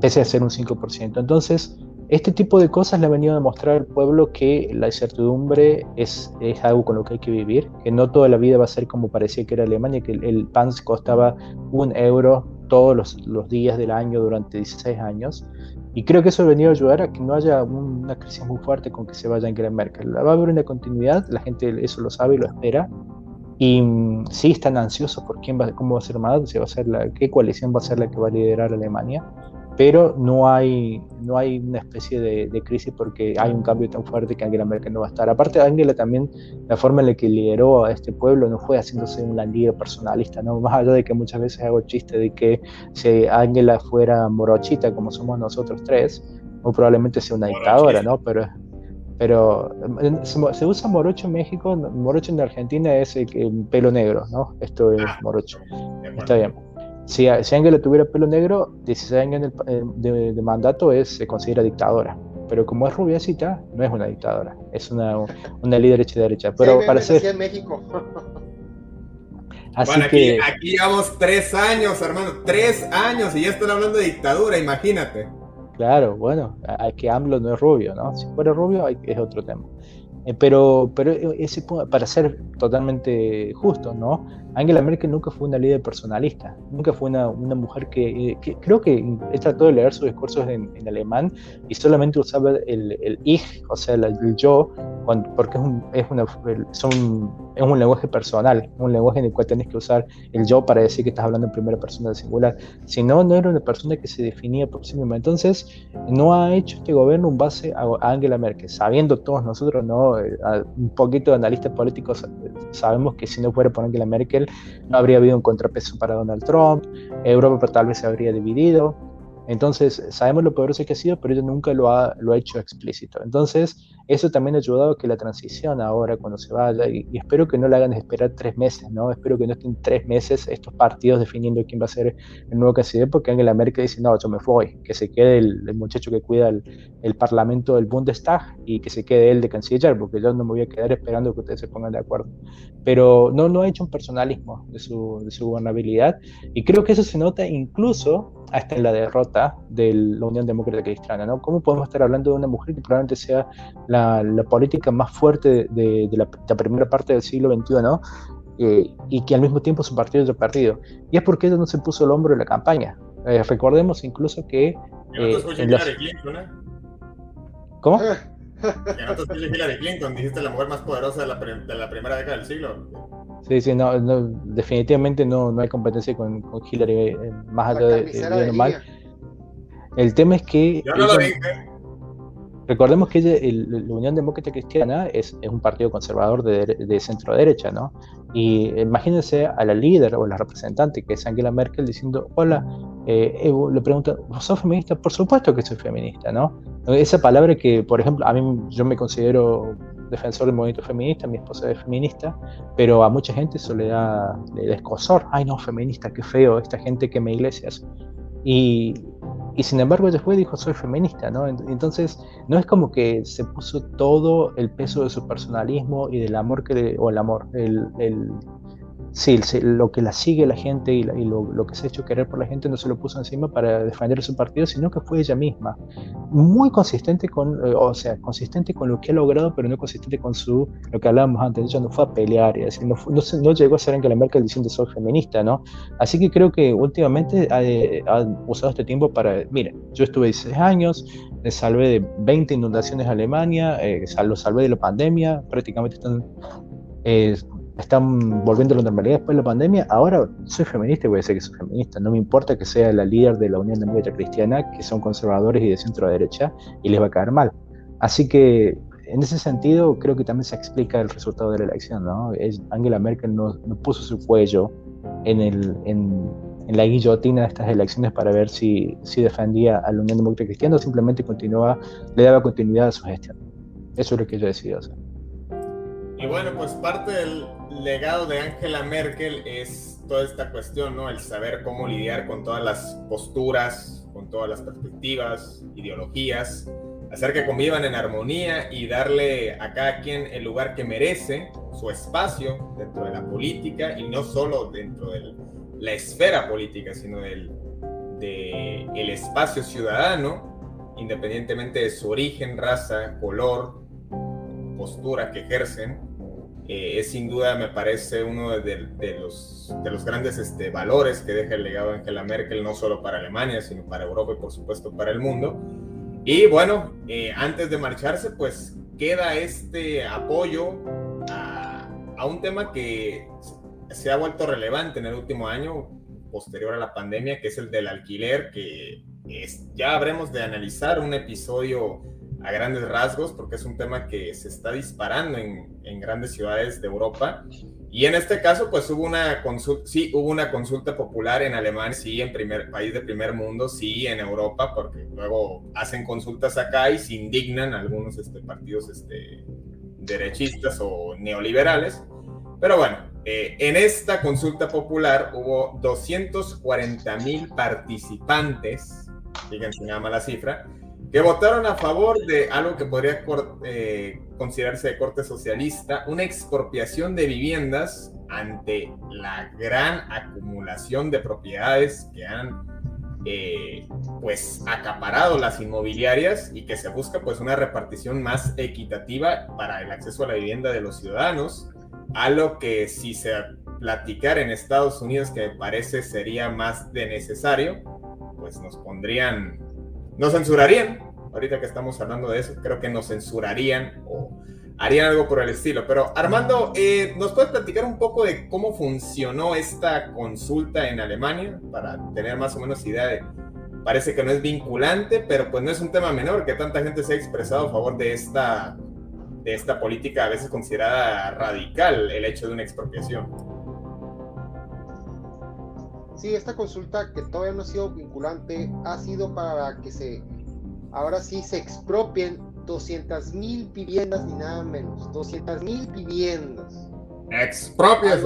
[SPEAKER 2] pese a ser un 5%. Entonces, Este tipo de cosas le ha venido a demostrar al pueblo que la incertidumbre es, es, algo con lo que hay que vivir, que no toda la vida va a ser como parecía que era Alemania, que el, el pan costaba un euro todos los, los, días del año durante 16 años. Y creo que eso ha venido a ayudar a que no haya una crisis muy fuerte con que se vaya Angela Merkel. Va a haber una continuidad, la gente eso lo sabe y lo espera. Y mm, sí están ansiosos por quién va, cómo va a ser más, si va a ser la, qué coalición va a ser la que va a liderar Alemania pero no hay, no hay una especie de, de, crisis porque hay un cambio tan fuerte que Angela Merkel no va a estar. Aparte, Angela también, la forma en la que lideró a este pueblo no fue haciéndose una líder personalista, ¿no? más allá de que muchas veces hago chiste de que si Angela fuera morochita como somos nosotros tres, o probablemente sea una dictadora, ¿no? Pero, pero se, usa morocho en México, morocho en Argentina es el, el pelo negro, ¿no? Esto es ah, morocho. Está bien. Si, si Angela tuviera pelo negro, 16 años eh, de, de, mandato es, se considera dictadora. Pero como es rubiacita, no es una dictadora, es una, una líder hecha derecha. Pero
[SPEAKER 3] sí,
[SPEAKER 2] para ser...
[SPEAKER 3] en México.
[SPEAKER 1] Así bueno, aquí, que... aquí llevamos tres años, hermano, tres años y ya están hablando de dictadura, imagínate.
[SPEAKER 2] Claro, bueno, hay que AMLO no es rubio, ¿no? Si fuera rubio es otro tema. Eh, pero, pero ese, para ser totalmente justo, ¿no? Angela Merkel nunca fue una líder personalista, nunca fue una, una mujer que, que, creo que he tratado de leer sus discursos en, en alemán y solamente usaba el, el ich, o sea, el, el yo, cuando, porque es un, es, una, es un lenguaje personal, un lenguaje en el cual tienes que usar el yo para decir que estás hablando en primera persona del singular. Si no, no era una persona que se definía por sí misma. Entonces, no ha hecho este gobierno un base a, Angela Merkel, sabiendo todos nosotros, ¿no? un poquito de analistas políticos sabemos que si no fuera por Angela Merkel, no habría habido un contrapeso para Donald Trump, Europa tal vez se habría dividido. Entonces, sabemos lo poderoso que ha sido, pero ella nunca lo ha, lo ha hecho explícito. Entonces, eso también ha ayudado a que la transición ahora, cuando se vaya, y, y, espero que no la hagan esperar tres meses, ¿no? Espero que no estén tres meses estos partidos definiendo quién va a ser el nuevo canciller, porque Angela Merkel dice, no, yo me voy, que se quede el, el muchacho que cuida el, el, parlamento del Bundestag y que se quede él de canciller, porque yo no me voy a quedar esperando que ustedes se pongan de acuerdo. Pero no, no ha hecho un personalismo de su, de su gobernabilidad, y creo que eso se nota incluso hasta en la derrota de la Unión Demócrata Cristiana, ¿no? ¿Cómo podemos estar hablando de una mujer que probablemente sea la, la política más fuerte de, de, la, de, la, primera parte del siglo XXI, ¿no? Eh, y que al mismo tiempo su partido haya perdido. Y es porque ella no se puso el hombro en la campaña. Eh, recordemos incluso que...
[SPEAKER 1] Eh, en las... Clinton, ¿eh?
[SPEAKER 2] ¿Cómo?
[SPEAKER 1] Que no te Hillary Clinton, dijiste la mujer más poderosa de la, de la primera década del siglo.
[SPEAKER 2] Sí, sí, no, no definitivamente no, no, hay competencia con, con Hillary eh, más allá de, de, de normal. El tema es que.
[SPEAKER 1] Yo no ella, lo dije.
[SPEAKER 2] Recordemos que el, la Unión Demócrata Cristiana es, es, un partido conservador de, de centro derecha, ¿no? Y imagínense a la líder o la representante que es Angela Merkel diciendo: Hola, eh, le pregunta, ¿sos feminista? Por supuesto que soy feminista, ¿no? Esa palabra que, por ejemplo, a mí yo me considero defensor del movimiento feminista, mi esposa es feminista, pero a mucha gente eso le da, le da escosor. Ay, no, feminista, qué feo, esta gente que me iglesias. Y, y sin embargo después dijo, soy feminista, ¿no? Entonces, no es como que se puso todo el peso de su personalismo y del amor que, le, o el amor, el, el sí, lo que la sigue la gente y, lo, lo, que se ha hecho querer por la gente no se lo puso encima para defender su partido, sino que fue ella misma. Muy consistente con, eh, o sea, consistente con lo que ha logrado, pero no consistente con su, lo que hablábamos antes, ella no fue a pelear, decir, no, no, no, llegó a ser Angela Merkel diciendo soy feminista, ¿no? Así que creo que últimamente ha, ha usado este tiempo para, miren, yo estuve 16 años, me salvé de 20 inundaciones en Alemania, eh, lo salvé de la pandemia, prácticamente están... Eh, están volviendo a la normalidad después de la pandemia, ahora soy feminista y voy a decir que soy feminista. No me importa que sea la líder de la Unión Demócrata Cristiana, que son conservadores y de centro derecha, y les va a caer mal. Así que en ese sentido creo que también se explica el resultado de la elección. ¿no? Angela Merkel no, no puso su cuello en, el, en, en, la guillotina de estas elecciones para ver si, si defendía a la Unión Demócrata Cristiana o simplemente continuaba, le daba continuidad a su gestión. Eso es lo que yo decidido hacer.
[SPEAKER 1] Y bueno, pues parte del legado de Angela Merkel es toda esta cuestión, ¿no? El saber cómo lidiar con todas las posturas, con todas las perspectivas, ideologías, hacer que convivan en armonía y darle a cada quien el lugar que merece, su espacio dentro de la política y no solo dentro de la esfera política, sino del de el espacio ciudadano independientemente de su origen, raza, color, postura que ejercen, eh, es sin duda, me parece, uno de, los, de los grandes este, valores que deja el legado de Angela Merkel, no solo para Alemania, sino para Europa y por supuesto para el mundo. Y bueno, eh, antes de marcharse, pues queda este apoyo a, a, un tema que se ha vuelto relevante en el último año, posterior a la pandemia, que es el del alquiler, que es, ya habremos de analizar un episodio a grandes rasgos, porque es un tema que se está disparando en, en grandes ciudades de Europa. Y en este caso, pues hubo una consulta, sí, hubo una consulta popular en Alemania, sí, en primer país de primer mundo, sí, en Europa, porque luego hacen consultas acá y se indignan algunos este, partidos este, derechistas o neoliberales. Pero bueno, eh, en esta consulta popular hubo 240 mil participantes, fíjense nada más la cifra, que votaron a favor de algo que podría eh, considerarse de corte socialista, una expropiación de viviendas ante la gran acumulación de propiedades que han eh, pues acaparado las inmobiliarias y que se busca pues una repartición más equitativa para el acceso a la vivienda de los ciudadanos, algo que si se platicara en Estados Unidos que me parece sería más de necesario, pues nos pondrían nos censurarían. Ahorita que estamos hablando de eso, creo que nos censurarían o harían algo por el estilo. Pero Armando, eh, ¿nos puedes platicar un poco de cómo funcionó esta consulta en Alemania para tener más o menos idea de... Parece que no es vinculante, pero pues no es un tema menor que tanta gente se ha expresado a favor de esta, de esta política a veces considerada radical, el hecho de una expropiación.
[SPEAKER 3] Sí, esta consulta que todavía no ha sido vinculante ha sido para que se, ahora sí, se expropien 200 mil viviendas ni nada menos. 200 mil viviendas.
[SPEAKER 1] Expropias.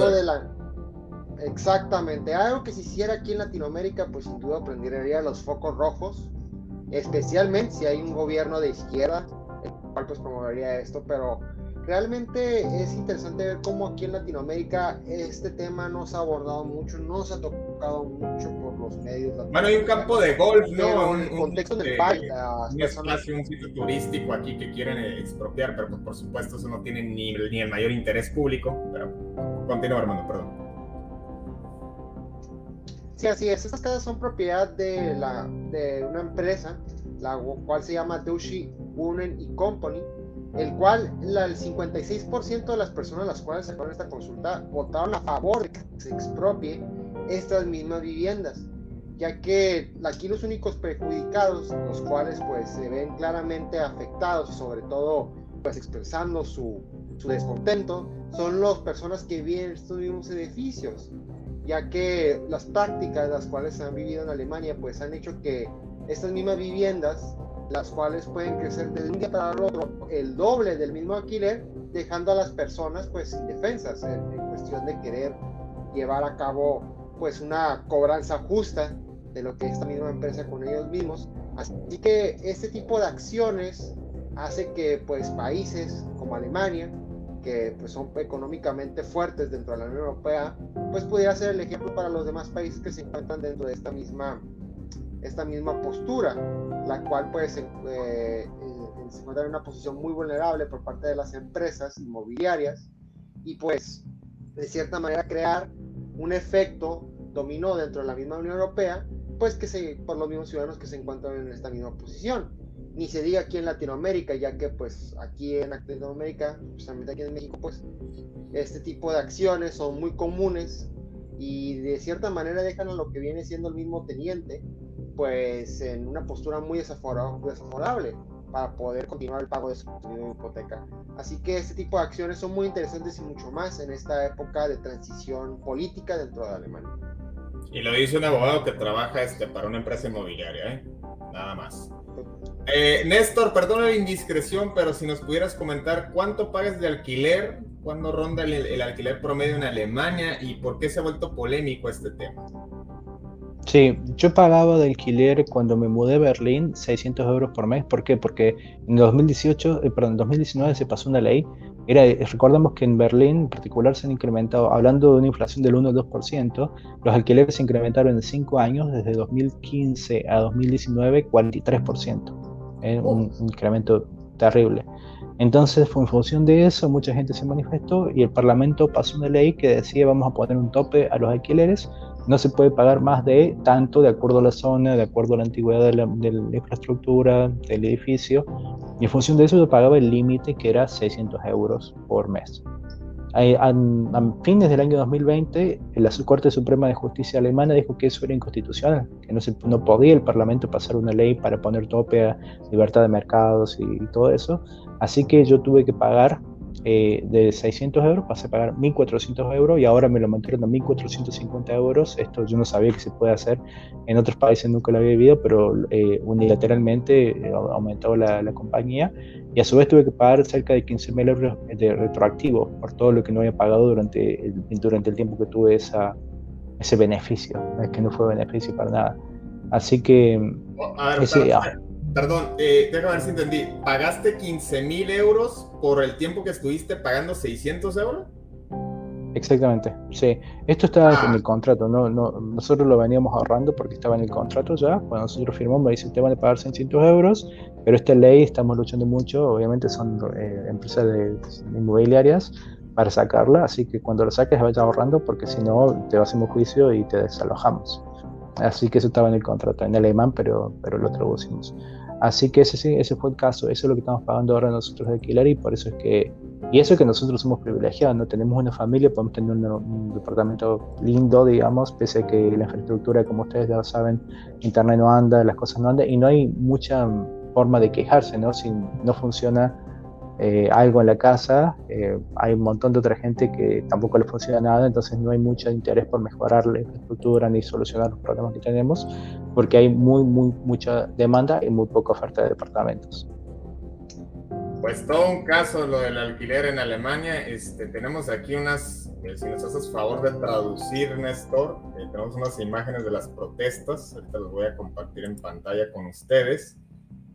[SPEAKER 3] Exactamente. Algo que se hiciera aquí en Latinoamérica, pues sin duda prendería los focos rojos. Especialmente si hay un gobierno de izquierda, el cual pues promovería esto, pero realmente es interesante ver cómo aquí en Latinoamérica este tema no se ha abordado mucho, no se ha tocado mucho por los medios.
[SPEAKER 1] Bueno, hay un campo de golf, ¿no?
[SPEAKER 3] Un, contexto del
[SPEAKER 1] país. Un espacio, un sitio turístico aquí que quieren expropiar, pero pues, por supuesto eso no tiene ni, ni el mayor interés público. Pero continúa, hermano, perdón.
[SPEAKER 3] Sí, así es. Estas casas son propiedad de, la, de una empresa, la cual se llama Dushi Women y Company el cual el 56% de las personas a las cuales sacaron esta consulta votaron a favor de que se expropie estas mismas viviendas, ya que aquí los únicos perjudicados, los cuales pues se ven claramente afectados, sobre todo pues expresando su, su descontento, son las personas que viven en estos mismos edificios, ya que las prácticas las cuales se han vivido en Alemania pues han hecho que estas mismas viviendas las cuales pueden crecer de un día para el otro el doble del mismo alquiler, dejando a las personas pues indefensas en, en cuestión de querer llevar a cabo pues una cobranza justa de lo que esta misma empresa con ellos mismos. Así que este tipo de acciones hace que pues países como Alemania, que pues son económicamente fuertes dentro de la Unión Europea, pues pudiera ser el ejemplo para los demás países que se encuentran dentro de esta misma esta misma postura, la cual pues eh, eh, se encuentra en una posición muy vulnerable por parte de las empresas inmobiliarias y pues de cierta manera crear un efecto dominó dentro de la misma Unión Europea, pues que se, por los mismos ciudadanos que se encuentran en esta misma posición. Ni se diga aquí en Latinoamérica, ya que pues aquí en Latinoamérica, especialmente aquí en México, pues este tipo de acciones son muy comunes y de cierta manera dejan a lo que viene siendo el mismo teniente pues en una postura muy desfavorable para poder continuar el pago de su hipoteca. Así que este tipo de acciones son muy interesantes y mucho más en esta época de transición política dentro de Alemania.
[SPEAKER 1] Y lo dice un abogado que trabaja este, para una empresa inmobiliaria, ¿eh? nada más. Eh, Néstor, perdona la indiscreción, pero si nos pudieras comentar cuánto pagas de alquiler, cuándo ronda el alquiler promedio en Alemania y por qué se ha vuelto polémico este tema.
[SPEAKER 2] Sí, yo pagaba de alquiler cuando me mudé a Berlín 600 euros por mes. ¿Por qué? Porque en 2018, eh, perdón, en 2019 se pasó una ley. Era, recordemos que en Berlín en particular se han incrementado, hablando de una inflación del 1 o 2%, los alquileres se incrementaron en 5 años, desde 2015 a 2019, 43%. ¿eh? un, incremento terrible. Entonces, en función de eso, mucha gente se manifestó y el Parlamento pasó una ley que decía vamos a poner un tope a los alquileres, no se puede pagar más de tanto de acuerdo a la zona, de acuerdo a la antigüedad de la, infraestructura, del edificio, y en función de eso se pagaba el límite que era 600 euros por mes. A, fines del año 2020, la Corte Suprema de Justicia alemana dijo que eso era inconstitucional, que no, se, no podía el Parlamento pasar una ley para poner tope a libertad de mercados y todo eso. Así que yo tuve que pagar eh, de 600 euros, pasé a pagar 1.400 euros y ahora me lo mantuvieron a 1.450 euros. Esto yo no sabía que se puede hacer. En otros países nunca lo había vivido, pero eh, unilateralmente eh, aumentó la, la, compañía y a su vez tuve que pagar cerca de 15.000 euros de retroactivo por todo lo que no había pagado durante el, durante el tiempo que tuve esa, ese beneficio. Es que no fue beneficio para nada. Así que...
[SPEAKER 1] ese, Perdón, eh, déjame ver si entendí. ¿Pagaste 15 mil euros por el tiempo que estuviste pagando 600 euros?
[SPEAKER 2] Exactamente, sí. Esto estaba en ah. el contrato, no, no, nosotros lo veníamos ahorrando porque estaba en el contrato ya. Cuando nosotros firmamos, me dice, te van a pagar 600 euros, pero esta ley estamos luchando mucho, obviamente son eh, empresas de, inmobiliarias para sacarla, así que cuando lo saques vaya ahorrando porque si no te un juicio y te desalojamos. Así que eso estaba en el contrato, en alemán, pero, pero lo traducimos. Así que ese, ese fue el caso, eso es lo que estamos pagando ahora nosotros de alquiler y por eso es que, y eso es que nosotros somos privilegiados, no tenemos una familia, podemos tener un, departamento lindo, digamos, pese a que la infraestructura, como ustedes ya saben, internet no anda, las cosas no andan y no hay mucha forma de quejarse, ¿no? Si no funciona eh, algo en la casa, eh, hay un montón de otra gente que tampoco le funciona nada, entonces no hay mucho interés por mejorar la infraestructura ni solucionar los problemas que tenemos, porque hay muy, muy, mucha demanda y muy poca oferta de departamentos.
[SPEAKER 1] Pues todo un caso lo del alquiler en Alemania. Este, tenemos aquí unas, eh, si nos haces favor de traducir, Néstor, tenemos unas imágenes de las protestas. Ahorita las voy a compartir en pantalla con ustedes.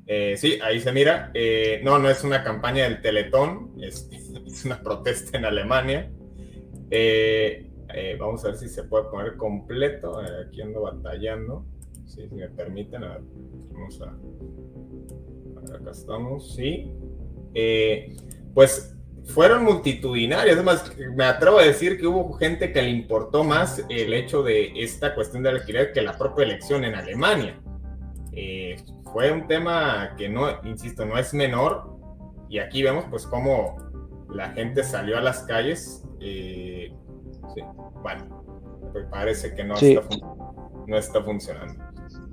[SPEAKER 1] Eh, sí, ahí se mira. Eh, no, no es una campaña del Teletón, es, una protesta en Alemania. Eh, vamos a ver si se puede poner completo. aquí ando batallando. si me permiten. A ver, vamos a. Acá estamos, sí. pues fueron multitudinarias. Además, me atrevo a decir que hubo gente que le importó más el hecho de esta cuestión del alquiler que la propia elección en Alemania. Eh, fue un tema que no, insisto, no es menor. Y aquí vemos pues cómo la gente salió a las calles. Eh, bueno, pues parece que no, está, no está funcionando.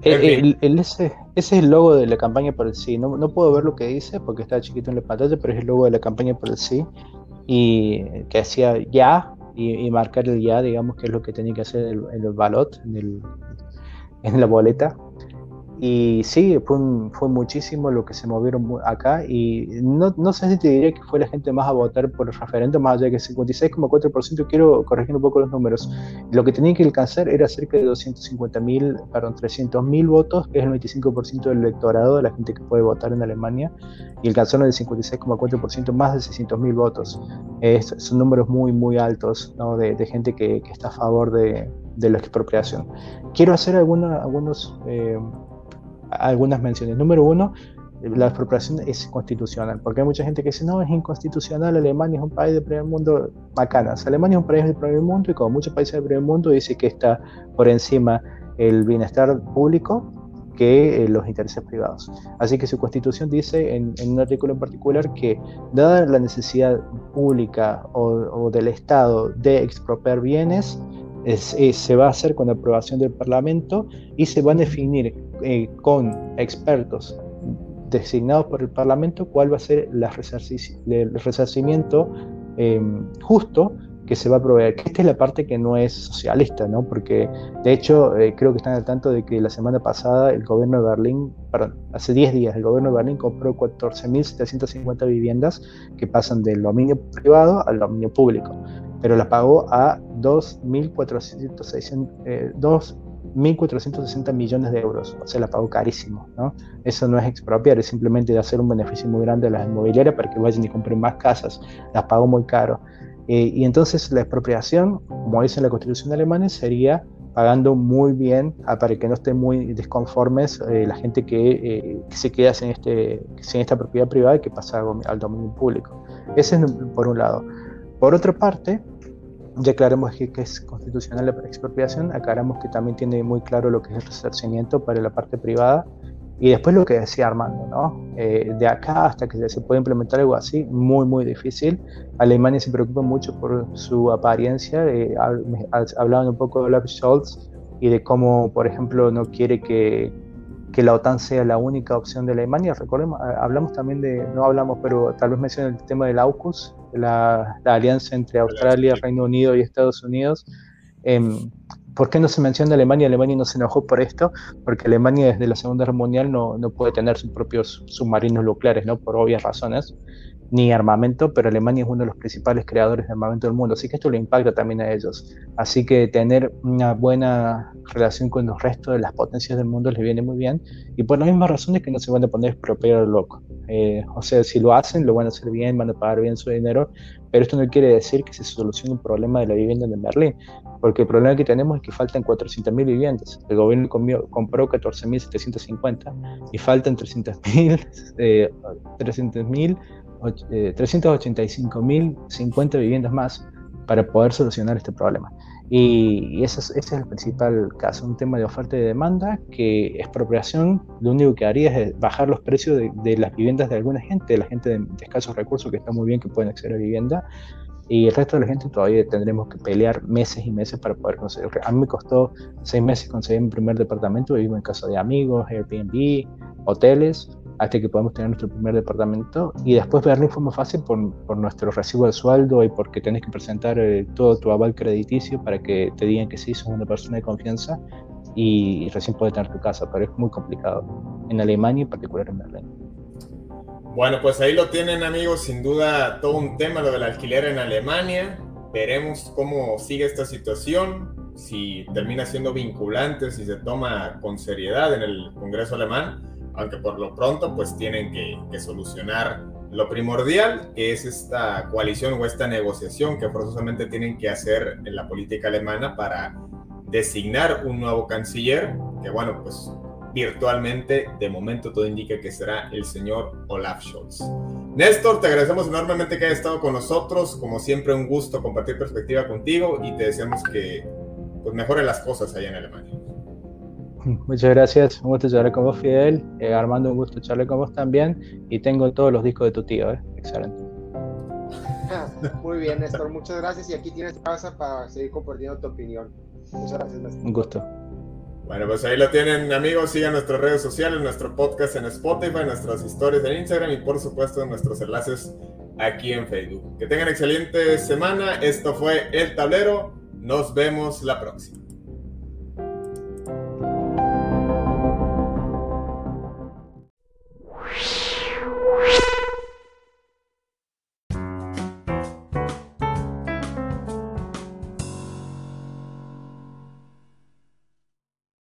[SPEAKER 2] Eh, el, ese, es el logo de la campaña por el sí. No, no, puedo ver lo que dice porque está chiquito en la pantalla, pero es el logo de la campaña por el sí. Y que hacía ya y, marcar el ya, digamos, que es lo que tenía que hacer el, el balot en, en la boleta. Y sí, fue, fue muchísimo lo que se movieron acá y no, no, sé si te diría que fue la gente más a votar por el referente, más allá de que 56,4%, quiero corregir un poco los números, lo que tenían que alcanzar era cerca de 250 mil, perdón, 300 mil votos, que es el 25% del electorado de la gente que puede votar en Alemania, y alcanzaron el 56,4%, más de 600 mil votos. son números muy, muy altos ¿no? de, de, gente que, que, está a favor de, de la expropiación. Quiero hacer alguna, algunos... Eh, algunas menciones. Número uno, la expropiación es constitucional, porque hay mucha gente que dice, no, es inconstitucional, Alemania es un país del primer mundo, bacanas. Alemania es un país del primer mundo y como muchos países del primer mundo dice que está por encima el bienestar público que eh, los intereses privados. Así que su constitución dice en, un artículo en particular que dada la necesidad pública o, del Estado de expropiar bienes, se va a hacer con aprobación del Parlamento y se va a definir eh, con expertos designados por el Parlamento cuál va a ser el resarcimiento em, justo que se va a proveer. Esta es la parte que no es socialista, ¿no? Porque de hecho eh, creo que están al tanto de que la semana pasada el gobierno de Berlín, perdón, hace 10 días el gobierno de Berlín compró 14.750 viviendas que pasan del dominio privado al dominio público, pero las pagó a 2.460, eh, 1.460 millones de euros, o sea, la pagó carísimo, ¿no? Eso no es expropiar, es simplemente de hacer un beneficio muy grande a las inmobiliarias para que vayan y compren más casas, las pagó muy caro. Eh, y entonces la expropiación, como dice la constitución alemana, sería pagando muy bien ah, para que no estén muy desconformes eh, la gente que, se queda sin, este, sin esta propiedad privada y que pasa al dominio público. Ese es por un lado. Por otra parte, ya aclaramos que, es constitucional la expropiación, aclaramos que también tiene muy claro lo que es el resarcimiento para la parte privada y después lo que decía Armando, ¿no? Eh, de acá hasta que se pueda implementar algo así, muy, muy difícil. Alemania se preocupa mucho por su apariencia. Eh, hablaban un poco de Olaf Scholz y de cómo, por ejemplo, no quiere que, que, la OTAN sea la única opción de Alemania. Recordemos, hablamos también de, no hablamos, pero tal vez mencioné el tema del AUKUS, la, la alianza entre Australia, Reino Unido y Estados Unidos. Eh, ¿Por qué no se menciona Alemania? Alemania no se enojó por esto, porque Alemania desde la Segunda Guerra Mundial no, no puede tener sus propios submarinos nucleares, ¿no? Por obvias razones, ni armamento, pero Alemania es uno de los principales creadores de armamento del mundo, así que esto le impacta también a ellos. Así que tener una buena relación con los restos de las potencias del mundo les viene muy bien, y por la misma razón es que no se van a poner expropiar loco. Eh, o sea, si lo hacen, lo van a hacer bien, van a pagar bien su dinero, pero esto no quiere decir que se solucione un problema de la vivienda en Berlín, porque el problema que tenemos es que faltan 400.000 viviendas. El gobierno compró 14.750 y faltan 300.000, eh, 300.000, eh, 385.050 viviendas más para poder solucionar este problema. Y, ese, es, el principal caso, un tema de oferta y demanda, que expropiación lo único que haría es bajar los precios de, las viviendas de alguna gente, de la gente de, escasos recursos que está muy bien que pueden acceder a vivienda, y el resto de la gente todavía tendremos que pelear meses y meses para poder conseguir. A mí me costó seis meses conseguir mi primer departamento, vivo en casa de amigos, Airbnb, hoteles, hasta que podamos tener nuestro primer departamento y después Berlín fue más fácil por, por nuestro recibo de sueldo y porque tenés que presentar eh, todo tu aval crediticio para que te digan que sí, sos una persona de confianza y, recién puedes tener tu casa, pero es muy complicado en Alemania y en particular en Berlín.
[SPEAKER 1] Bueno, pues ahí lo tienen amigos, sin duda todo un tema lo del alquiler en Alemania. Veremos cómo sigue esta situación, si termina siendo vinculante, si se toma con seriedad en el Congreso alemán aunque por lo pronto pues tienen que, solucionar lo primordial, que es esta coalición o esta negociación que forzosamente tienen que hacer en la política alemana para designar un nuevo canciller, que bueno, pues virtualmente de momento todo indica que será el señor Olaf Scholz. Néstor, te agradecemos enormemente que hayas estado con nosotros, como siempre un gusto compartir perspectiva contigo y te deseamos que pues, mejore las cosas allá en Alemania.
[SPEAKER 2] Muchas gracias, un gusto charlar con vos, Fidel. Eh, Armando, un gusto charlar con vos también. Y tengo todos los discos de tu tío, ¿eh? excelente.
[SPEAKER 3] Muy bien, Néstor, muchas gracias. Y aquí tienes casa para seguir compartiendo tu opinión. Muchas gracias, Néstor.
[SPEAKER 2] Un gusto.
[SPEAKER 1] Bueno, pues ahí lo tienen, amigos. Sigan nuestras redes sociales, nuestro podcast en Spotify, nuestras historias en Instagram y, por supuesto, nuestros enlaces aquí en Facebook. Que tengan excelente semana. Esto fue El Tablero. Nos vemos la próxima.